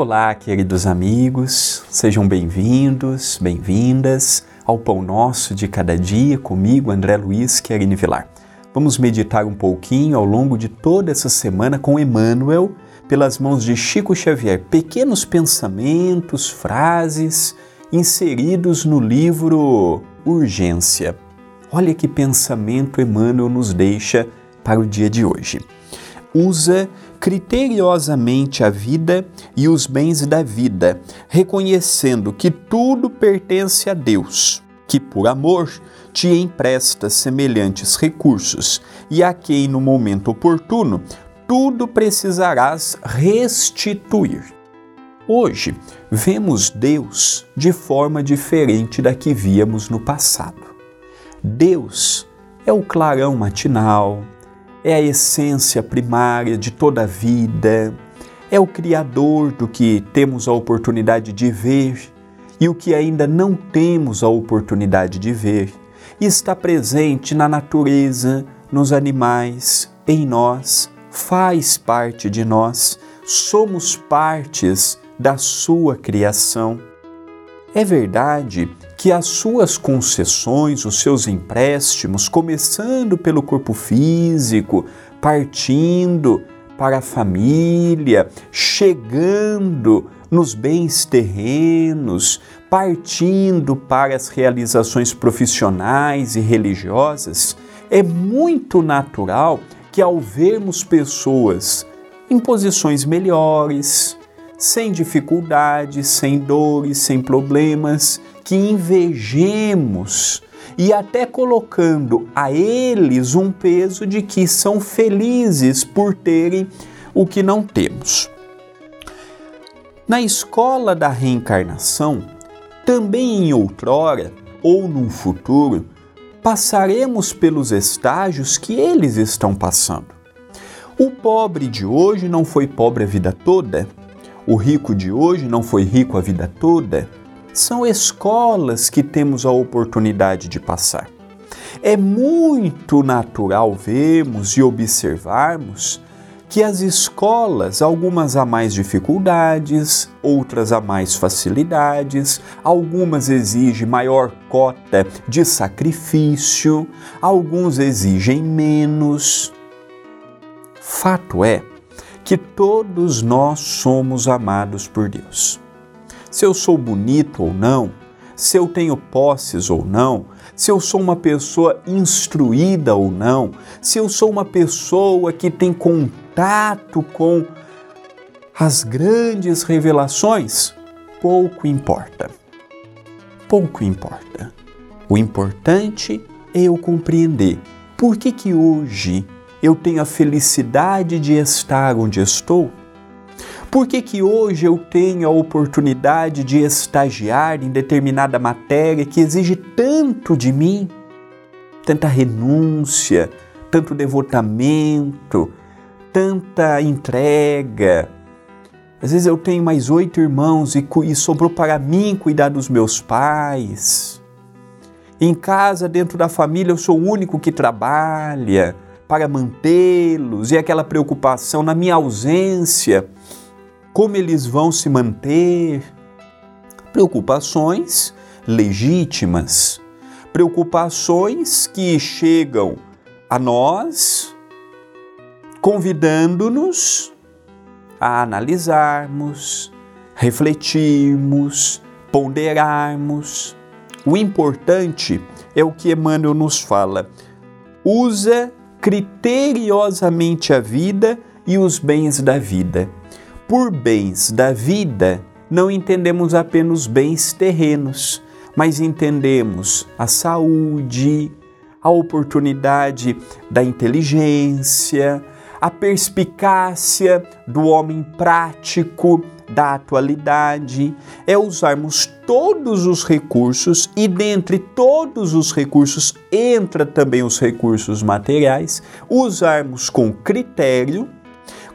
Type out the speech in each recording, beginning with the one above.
Olá, queridos amigos, sejam bem-vindos, bem-vindas ao Pão Nosso de Cada Dia comigo, André Luiz Querini Vilar. Vamos meditar um pouquinho ao longo de toda essa semana com Emmanuel, pelas mãos de Chico Xavier, pequenos pensamentos, frases inseridos no livro Urgência. Olha que pensamento Emmanuel nos deixa para o dia de hoje. Usa criteriosamente a vida e os bens da vida, reconhecendo que tudo pertence a Deus, que por amor te empresta semelhantes recursos e a quem no momento oportuno tudo precisarás restituir. Hoje, vemos Deus de forma diferente da que víamos no passado. Deus é o clarão matinal, é a essência primária de toda a vida, é o Criador do que temos a oportunidade de ver e o que ainda não temos a oportunidade de ver, e está presente na natureza, nos animais, em nós, faz parte de nós, somos partes da Sua criação. É verdade que as suas concessões, os seus empréstimos, começando pelo corpo físico, partindo para a família, chegando nos bens terrenos, partindo para as realizações profissionais e religiosas, é muito natural que ao vermos pessoas em posições melhores, sem dificuldades, sem dores, sem problemas, que invejemos e até colocando a eles um peso de que são felizes por terem o que não temos. Na escola da reencarnação, também em outrora ou num futuro, passaremos pelos estágios que eles estão passando. O pobre de hoje não foi pobre a vida toda, o rico de hoje não foi rico a vida toda, são escolas que temos a oportunidade de passar. É muito natural vermos e observarmos que as escolas, algumas há mais dificuldades, outras há mais facilidades, algumas exigem maior cota de sacrifício, alguns exigem menos. Fato é que todos nós somos amados por Deus. Se eu sou bonito ou não, se eu tenho posses ou não, se eu sou uma pessoa instruída ou não, se eu sou uma pessoa que tem contato com as grandes revelações, pouco importa. Pouco importa. O importante é eu compreender por que que hoje eu tenho a felicidade de estar onde estou? Por que, que hoje eu tenho a oportunidade de estagiar em determinada matéria que exige tanto de mim? Tanta renúncia, tanto devotamento, tanta entrega. Às vezes eu tenho mais oito irmãos e, e sobrou para mim cuidar dos meus pais. Em casa, dentro da família, eu sou o único que trabalha para mantê-los e aquela preocupação na minha ausência, como eles vão se manter. Preocupações legítimas, preocupações que chegam a nós convidando-nos a analisarmos, refletirmos, ponderarmos. O importante é o que Emmanuel nos fala. Usa criteriosamente a vida e os bens da vida. Por bens da vida, não entendemos apenas bens terrenos, mas entendemos a saúde, a oportunidade da inteligência, a perspicácia do homem prático, da atualidade, é usarmos todos os recursos e dentre todos os recursos entra também os recursos materiais, usarmos com critério,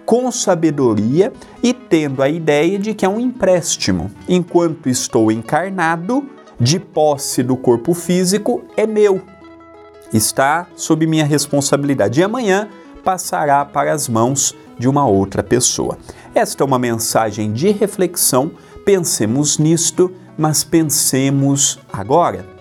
com sabedoria e tendo a ideia de que é um empréstimo. Enquanto estou encarnado, de posse do corpo físico é meu. Está sob minha responsabilidade. E amanhã passará para as mãos de uma outra pessoa. Esta é uma mensagem de reflexão. Pensemos nisto, mas pensemos agora